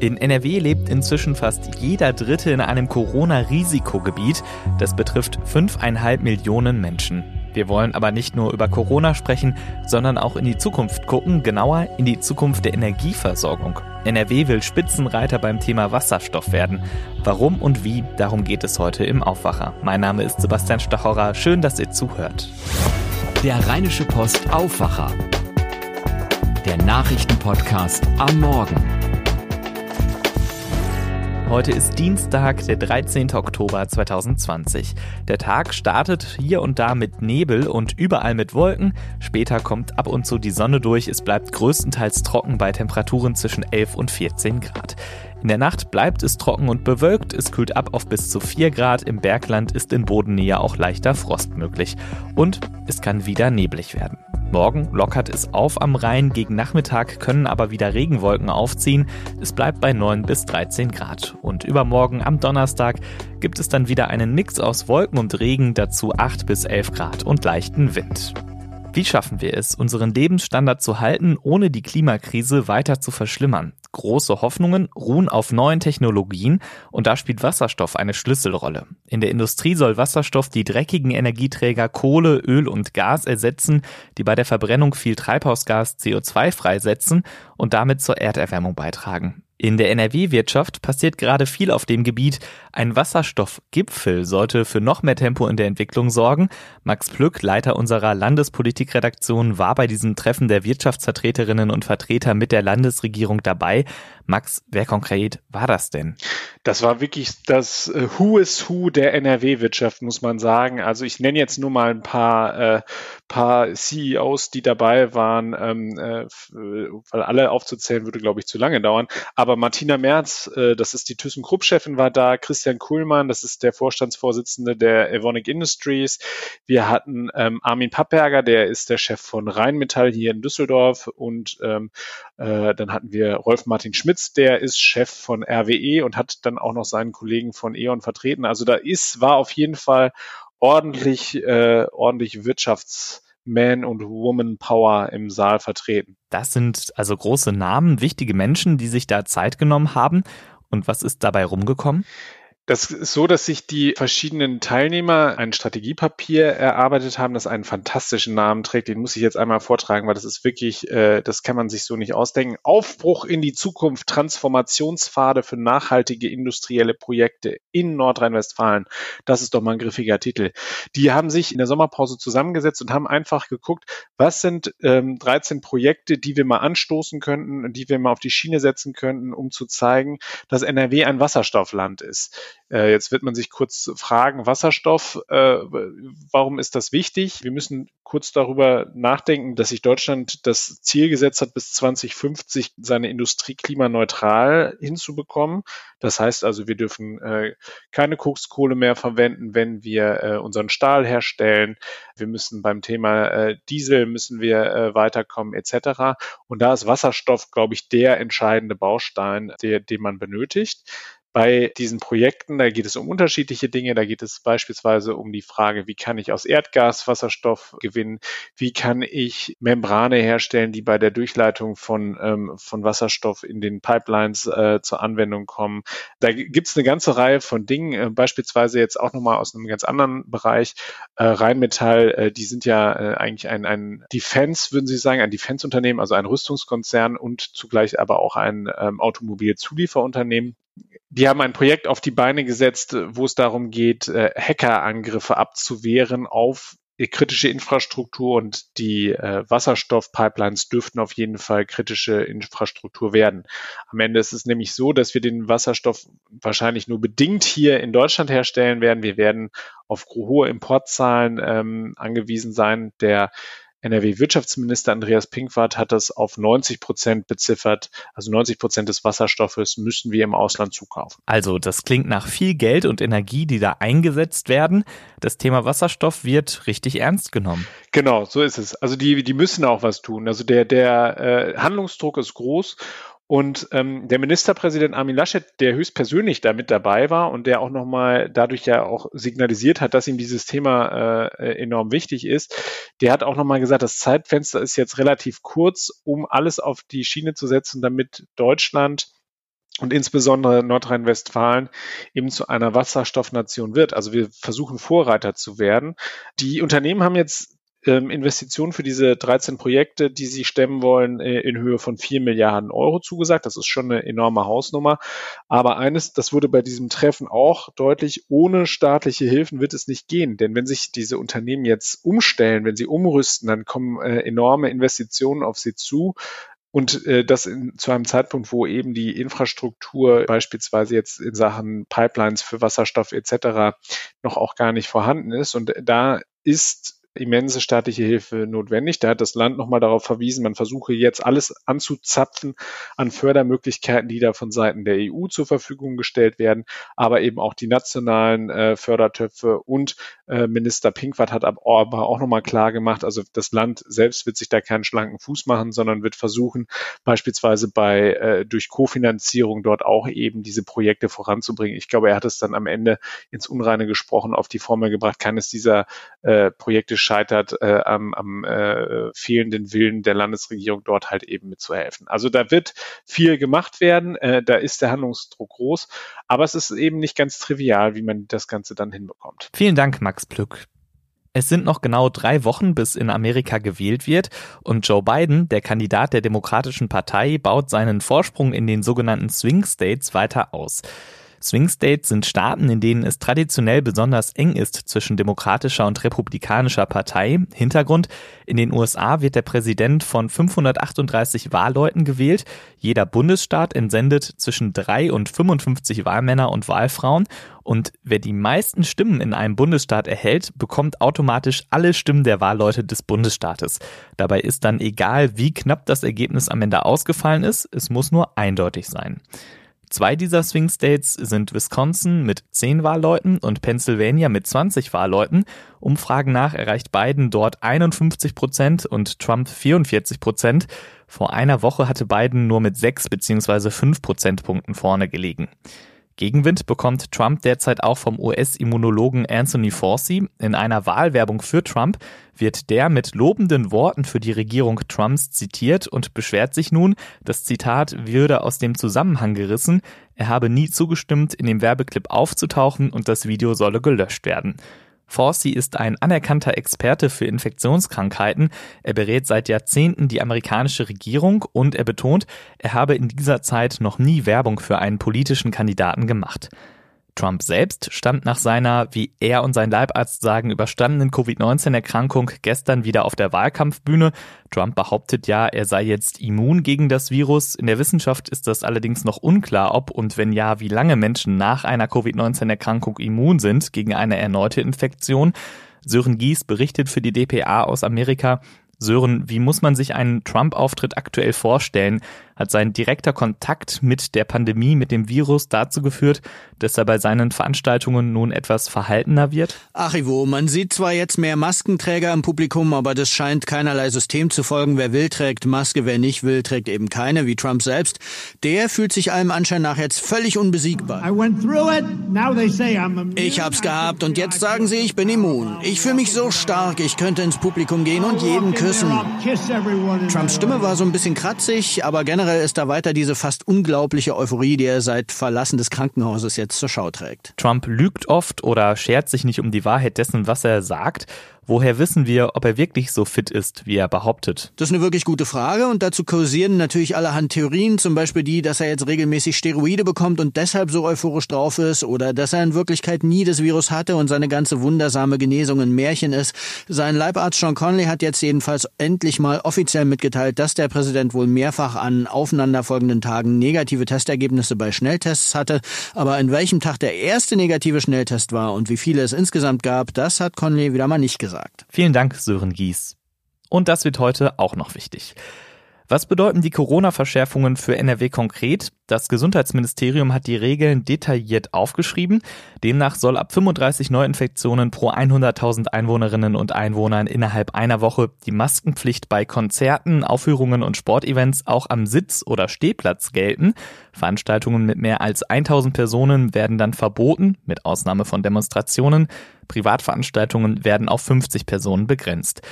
In NRW lebt inzwischen fast jeder Dritte in einem Corona-Risikogebiet. Das betrifft 5,5 Millionen Menschen. Wir wollen aber nicht nur über Corona sprechen, sondern auch in die Zukunft gucken, genauer in die Zukunft der Energieversorgung. NRW will Spitzenreiter beim Thema Wasserstoff werden. Warum und wie, darum geht es heute im Aufwacher. Mein Name ist Sebastian Stachorra. Schön, dass ihr zuhört. Der Rheinische Post Aufwacher. Der Nachrichtenpodcast am Morgen. Heute ist Dienstag, der 13. Oktober 2020. Der Tag startet hier und da mit Nebel und überall mit Wolken. Später kommt ab und zu die Sonne durch. Es bleibt größtenteils trocken bei Temperaturen zwischen 11 und 14 Grad. In der Nacht bleibt es trocken und bewölkt. Es kühlt ab auf bis zu 4 Grad. Im Bergland ist in Bodennähe auch leichter Frost möglich. Und es kann wieder neblig werden. Morgen lockert es auf am Rhein, gegen Nachmittag können aber wieder Regenwolken aufziehen. Es bleibt bei 9 bis 13 Grad. Und übermorgen am Donnerstag gibt es dann wieder einen Mix aus Wolken und Regen, dazu 8 bis 11 Grad und leichten Wind. Wie schaffen wir es, unseren Lebensstandard zu halten, ohne die Klimakrise weiter zu verschlimmern? Große Hoffnungen ruhen auf neuen Technologien und da spielt Wasserstoff eine Schlüsselrolle. In der Industrie soll Wasserstoff die dreckigen Energieträger Kohle, Öl und Gas ersetzen, die bei der Verbrennung viel Treibhausgas CO2 freisetzen und damit zur Erderwärmung beitragen. In der NRW-Wirtschaft passiert gerade viel auf dem Gebiet. Ein Wasserstoffgipfel sollte für noch mehr Tempo in der Entwicklung sorgen. Max Plück, Leiter unserer Landespolitikredaktion, war bei diesem Treffen der Wirtschaftsvertreterinnen und Vertreter mit der Landesregierung dabei. Max, wer konkret war das denn? Das war wirklich das äh, Who is Who der NRW-Wirtschaft, muss man sagen. Also ich nenne jetzt nur mal ein paar, äh, paar CEOs, die dabei waren, ähm, äh, weil alle aufzuzählen würde, glaube ich, zu lange dauern. Aber Martina Merz, äh, das ist die ThyssenKrupp-Chefin, war da. Christian Kuhlmann, das ist der Vorstandsvorsitzende der Evonik Industries. Wir hatten ähm, Armin Pappberger, der ist der Chef von Rheinmetall hier in Düsseldorf. Und ähm, äh, dann hatten wir Rolf Martin Schmitz, der ist Chef von RWE und hat dann auch noch seinen Kollegen von E.ON vertreten. Also da ist, war auf jeden Fall ordentlich, äh, ordentlich Wirtschafts- man- und Woman-Power im Saal vertreten. Das sind also große Namen, wichtige Menschen, die sich da Zeit genommen haben. Und was ist dabei rumgekommen? Das ist so, dass sich die verschiedenen Teilnehmer ein Strategiepapier erarbeitet haben, das einen fantastischen Namen trägt. Den muss ich jetzt einmal vortragen, weil das ist wirklich, äh, das kann man sich so nicht ausdenken. Aufbruch in die Zukunft, Transformationspfade für nachhaltige industrielle Projekte in Nordrhein-Westfalen. Das ist doch mal ein griffiger Titel. Die haben sich in der Sommerpause zusammengesetzt und haben einfach geguckt, was sind ähm, 13 Projekte, die wir mal anstoßen könnten, die wir mal auf die Schiene setzen könnten, um zu zeigen, dass NRW ein Wasserstoffland ist. Äh, jetzt wird man sich kurz fragen, Wasserstoff, äh, warum ist das wichtig? Wir müssen kurz darüber nachdenken, dass sich Deutschland das Ziel gesetzt hat, bis 2050 seine Industrie klimaneutral hinzubekommen. Das heißt also, wir dürfen äh, keine Kokskohle mehr verwenden, wenn wir äh, unseren Stahl herstellen. Wir müssen beim Thema äh, Diesel müssen wir äh, weiterkommen etc. Und da ist Wasserstoff, glaube ich, der entscheidende Baustein, der, den man benötigt bei diesen Projekten, da geht es um unterschiedliche Dinge. Da geht es beispielsweise um die Frage, wie kann ich aus Erdgas Wasserstoff gewinnen? Wie kann ich Membrane herstellen, die bei der Durchleitung von, ähm, von Wasserstoff in den Pipelines äh, zur Anwendung kommen? Da gibt es eine ganze Reihe von Dingen, äh, beispielsweise jetzt auch nochmal aus einem ganz anderen Bereich. Äh, Rheinmetall, äh, die sind ja äh, eigentlich ein, ein Defense, würden Sie sagen, ein Defense-Unternehmen, also ein Rüstungskonzern und zugleich aber auch ein ähm, Automobilzulieferunternehmen die haben ein Projekt auf die Beine gesetzt, wo es darum geht, äh, Hackerangriffe abzuwehren auf kritische Infrastruktur und die äh, Wasserstoffpipelines dürften auf jeden Fall kritische Infrastruktur werden. Am Ende ist es nämlich so, dass wir den Wasserstoff wahrscheinlich nur bedingt hier in Deutschland herstellen werden. Wir werden auf hohe Importzahlen ähm, angewiesen sein. Der NRW-Wirtschaftsminister Andreas Pinkwart hat das auf 90 Prozent beziffert. Also 90 Prozent des Wasserstoffes müssen wir im Ausland zukaufen. Also das klingt nach viel Geld und Energie, die da eingesetzt werden. Das Thema Wasserstoff wird richtig ernst genommen. Genau, so ist es. Also die, die müssen auch was tun. Also der, der äh, Handlungsdruck ist groß und ähm, der Ministerpräsident Armin Laschet, der höchstpersönlich da mit dabei war und der auch nochmal dadurch ja auch signalisiert hat, dass ihm dieses Thema äh, enorm wichtig ist, der hat auch nochmal gesagt, das Zeitfenster ist jetzt relativ kurz, um alles auf die Schiene zu setzen, damit Deutschland und insbesondere Nordrhein-Westfalen eben zu einer Wasserstoffnation wird. Also wir versuchen Vorreiter zu werden. Die Unternehmen haben jetzt ähm, Investitionen für diese 13 Projekte, die sie stemmen wollen, äh, in Höhe von 4 Milliarden Euro zugesagt. Das ist schon eine enorme Hausnummer. Aber eines, das wurde bei diesem Treffen auch deutlich, ohne staatliche Hilfen wird es nicht gehen. Denn wenn sich diese Unternehmen jetzt umstellen, wenn sie umrüsten, dann kommen äh, enorme Investitionen auf sie zu. Und äh, das in, zu einem Zeitpunkt, wo eben die Infrastruktur beispielsweise jetzt in Sachen Pipelines für Wasserstoff etc. noch auch gar nicht vorhanden ist. Und da ist immense staatliche Hilfe notwendig. Da hat das Land nochmal darauf verwiesen, man versuche jetzt alles anzuzapfen an Fördermöglichkeiten, die da von Seiten der EU zur Verfügung gestellt werden, aber eben auch die nationalen äh, Fördertöpfe und äh, Minister Pinkwart hat aber auch nochmal klar gemacht, also das Land selbst wird sich da keinen schlanken Fuß machen, sondern wird versuchen, beispielsweise bei äh, durch Kofinanzierung dort auch eben diese Projekte voranzubringen. Ich glaube, er hat es dann am Ende ins Unreine gesprochen, auf die Formel gebracht, keines dieser äh, Projekte scheitert äh, am, am äh, fehlenden Willen der Landesregierung, dort halt eben mitzuhelfen. Also da wird viel gemacht werden, äh, da ist der Handlungsdruck groß, aber es ist eben nicht ganz trivial, wie man das Ganze dann hinbekommt. Vielen Dank, Max Plück. Es sind noch genau drei Wochen, bis in Amerika gewählt wird und Joe Biden, der Kandidat der Demokratischen Partei, baut seinen Vorsprung in den sogenannten Swing States weiter aus. Swing States sind Staaten, in denen es traditionell besonders eng ist zwischen demokratischer und republikanischer Partei. Hintergrund, in den USA wird der Präsident von 538 Wahlleuten gewählt. Jeder Bundesstaat entsendet zwischen drei und 55 Wahlmänner und Wahlfrauen. Und wer die meisten Stimmen in einem Bundesstaat erhält, bekommt automatisch alle Stimmen der Wahlleute des Bundesstaates. Dabei ist dann egal, wie knapp das Ergebnis am Ende ausgefallen ist, es muss nur eindeutig sein. Zwei dieser Swing States sind Wisconsin mit 10 Wahlleuten und Pennsylvania mit 20 Wahlleuten. Umfragen nach erreicht Biden dort 51 Prozent und Trump 44 Prozent. Vor einer Woche hatte Biden nur mit 6 bzw. 5 Prozentpunkten vorne gelegen. Gegenwind bekommt Trump derzeit auch vom US-Immunologen Anthony Fauci. In einer Wahlwerbung für Trump wird der mit lobenden Worten für die Regierung Trumps zitiert und beschwert sich nun, das Zitat würde aus dem Zusammenhang gerissen, er habe nie zugestimmt, in dem Werbeclip aufzutauchen und das Video solle gelöscht werden. Fauci ist ein anerkannter Experte für Infektionskrankheiten. Er berät seit Jahrzehnten die amerikanische Regierung und er betont, er habe in dieser Zeit noch nie Werbung für einen politischen Kandidaten gemacht. Trump selbst stand nach seiner, wie er und sein Leibarzt sagen, überstandenen Covid-19-Erkrankung gestern wieder auf der Wahlkampfbühne. Trump behauptet ja, er sei jetzt immun gegen das Virus. In der Wissenschaft ist das allerdings noch unklar, ob und wenn ja, wie lange Menschen nach einer Covid-19-Erkrankung immun sind gegen eine erneute Infektion. Sören Gies berichtet für die DPA aus Amerika, Sören, wie muss man sich einen Trump-Auftritt aktuell vorstellen? Hat sein direkter Kontakt mit der Pandemie, mit dem Virus dazu geführt, dass er bei seinen Veranstaltungen nun etwas verhaltener wird? Ach Ivo, man sieht zwar jetzt mehr Maskenträger im Publikum, aber das scheint keinerlei System zu folgen. Wer will, trägt Maske, wer nicht will, trägt eben keine, wie Trump selbst. Der fühlt sich allem Anschein nach jetzt völlig unbesiegbar. Ich hab's gehabt und jetzt sagen sie, ich bin immun. Ich fühle mich so stark, ich könnte ins Publikum gehen und jeden küssen küssen. Trumps Stimme war so ein bisschen kratzig, aber generell ist da weiter diese fast unglaubliche Euphorie, die er seit Verlassen des Krankenhauses jetzt zur Schau trägt. Trump lügt oft oder schert sich nicht um die Wahrheit dessen, was er sagt. Woher wissen wir, ob er wirklich so fit ist, wie er behauptet? Das ist eine wirklich gute Frage und dazu kursieren natürlich allerhand Theorien, zum Beispiel die, dass er jetzt regelmäßig Steroide bekommt und deshalb so euphorisch drauf ist oder dass er in Wirklichkeit nie das Virus hatte und seine ganze wundersame Genesung ein Märchen ist. Sein Leibarzt Sean Conley hat jetzt jedenfalls endlich mal offiziell mitgeteilt, dass der Präsident wohl mehrfach an aufeinanderfolgenden Tagen negative Testergebnisse bei Schnelltests hatte, aber in welchem Tag der erste negative Schnelltest war und wie viele es insgesamt gab, das hat Conley wieder mal nicht gesagt gesagt. Vielen Dank, Sören Gies. Und das wird heute auch noch wichtig. Was bedeuten die Corona-Verschärfungen für NRW konkret? Das Gesundheitsministerium hat die Regeln detailliert aufgeschrieben. Demnach soll ab 35 Neuinfektionen pro 100.000 Einwohnerinnen und Einwohnern innerhalb einer Woche die Maskenpflicht bei Konzerten, Aufführungen und Sportevents auch am Sitz- oder Stehplatz gelten. Veranstaltungen mit mehr als 1000 Personen werden dann verboten, mit Ausnahme von Demonstrationen. Privatveranstaltungen werden auf 50 Personen begrenzt.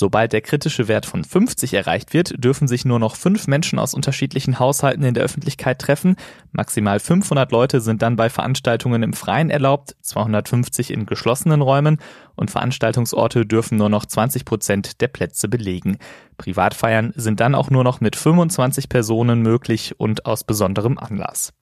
Sobald der kritische Wert von 50 erreicht wird, dürfen sich nur noch fünf Menschen aus unterschiedlichen Haushalten in der Öffentlichkeit treffen. Maximal 500 Leute sind dann bei Veranstaltungen im Freien erlaubt, 250 in geschlossenen Räumen und Veranstaltungsorte dürfen nur noch 20 Prozent der Plätze belegen. Privatfeiern sind dann auch nur noch mit 25 Personen möglich und aus besonderem Anlass.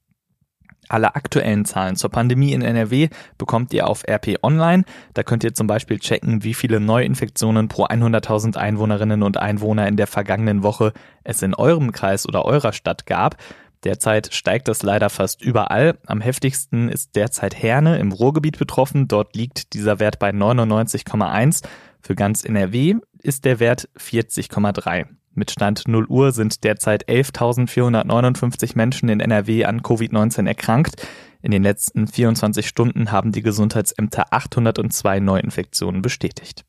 Alle aktuellen Zahlen zur Pandemie in NRW bekommt ihr auf RP Online. Da könnt ihr zum Beispiel checken, wie viele Neuinfektionen pro 100.000 Einwohnerinnen und Einwohner in der vergangenen Woche es in eurem Kreis oder eurer Stadt gab. Derzeit steigt das leider fast überall. Am heftigsten ist derzeit Herne im Ruhrgebiet betroffen. Dort liegt dieser Wert bei 99,1. Für ganz NRW ist der Wert 40,3. Mit Stand 0 Uhr sind derzeit 11.459 Menschen in NRW an Covid-19 erkrankt. In den letzten 24 Stunden haben die Gesundheitsämter 802 Neuinfektionen bestätigt.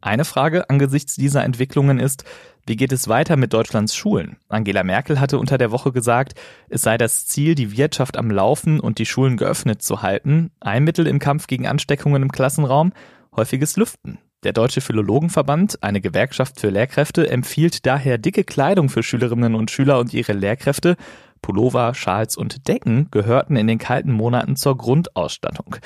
Eine Frage angesichts dieser Entwicklungen ist, wie geht es weiter mit Deutschlands Schulen? Angela Merkel hatte unter der Woche gesagt, es sei das Ziel, die Wirtschaft am Laufen und die Schulen geöffnet zu halten. Ein Mittel im Kampf gegen Ansteckungen im Klassenraum? Häufiges Lüften. Der Deutsche Philologenverband, eine Gewerkschaft für Lehrkräfte, empfiehlt daher dicke Kleidung für Schülerinnen und Schüler und ihre Lehrkräfte. Pullover, Schals und Decken gehörten in den kalten Monaten zur Grundausstattung.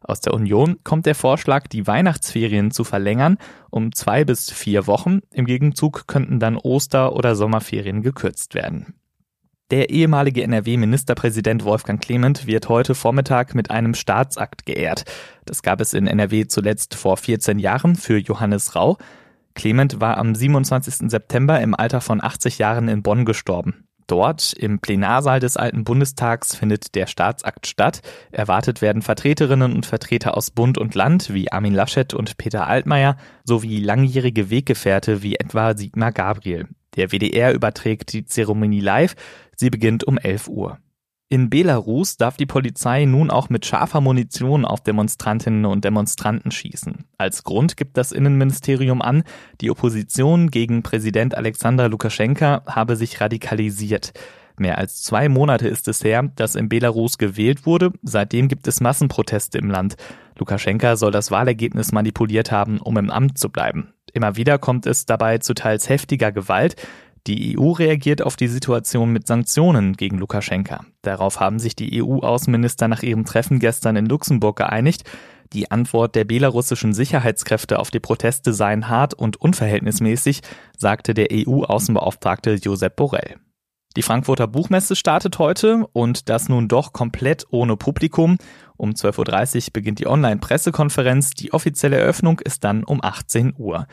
Aus der Union kommt der Vorschlag, die Weihnachtsferien zu verlängern um zwei bis vier Wochen. Im Gegenzug könnten dann Oster- oder Sommerferien gekürzt werden. Der ehemalige NRW-Ministerpräsident Wolfgang Clement wird heute Vormittag mit einem Staatsakt geehrt. Das gab es in NRW zuletzt vor 14 Jahren für Johannes Rau. Clement war am 27. September im Alter von 80 Jahren in Bonn gestorben. Dort im Plenarsaal des Alten Bundestags findet der Staatsakt statt. Erwartet werden Vertreterinnen und Vertreter aus Bund und Land wie Armin Laschet und Peter Altmaier sowie langjährige Weggefährte wie etwa Sigmar Gabriel. Der WDR überträgt die Zeremonie live. Sie beginnt um 11 Uhr. In Belarus darf die Polizei nun auch mit scharfer Munition auf Demonstrantinnen und Demonstranten schießen. Als Grund gibt das Innenministerium an, die Opposition gegen Präsident Alexander Lukaschenka habe sich radikalisiert. Mehr als zwei Monate ist es her, dass in Belarus gewählt wurde. Seitdem gibt es Massenproteste im Land. Lukaschenka soll das Wahlergebnis manipuliert haben, um im Amt zu bleiben. Immer wieder kommt es dabei zu teils heftiger Gewalt. Die EU reagiert auf die Situation mit Sanktionen gegen Lukaschenka. Darauf haben sich die EU-Außenminister nach ihrem Treffen gestern in Luxemburg geeinigt. Die Antwort der belarussischen Sicherheitskräfte auf die Proteste seien hart und unverhältnismäßig, sagte der EU-Außenbeauftragte Josep Borrell. Die Frankfurter Buchmesse startet heute und das nun doch komplett ohne Publikum. Um 12.30 Uhr beginnt die Online-Pressekonferenz. Die offizielle Eröffnung ist dann um 18 Uhr.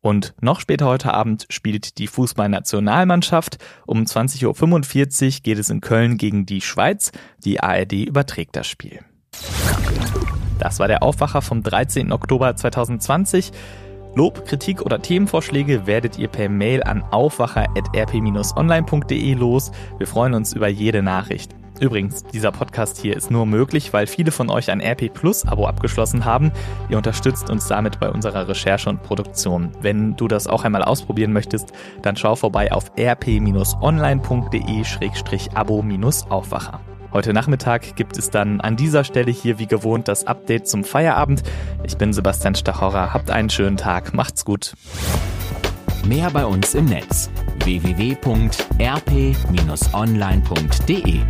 Und noch später heute Abend spielt die Fußballnationalmannschaft. Um 20.45 Uhr geht es in Köln gegen die Schweiz. Die ARD überträgt das Spiel. Das war der Aufwacher vom 13. Oktober 2020. Lob, Kritik oder Themenvorschläge werdet ihr per Mail an aufwacher.rp-online.de los. Wir freuen uns über jede Nachricht. Übrigens, dieser Podcast hier ist nur möglich, weil viele von euch ein RP Plus Abo abgeschlossen haben. Ihr unterstützt uns damit bei unserer Recherche und Produktion. Wenn du das auch einmal ausprobieren möchtest, dann schau vorbei auf rp-online.de-abo-aufwacher. Heute Nachmittag gibt es dann an dieser Stelle hier wie gewohnt das Update zum Feierabend. Ich bin Sebastian Stachorra. Habt einen schönen Tag. Macht's gut. Mehr bei uns im Netz www.rp-online.de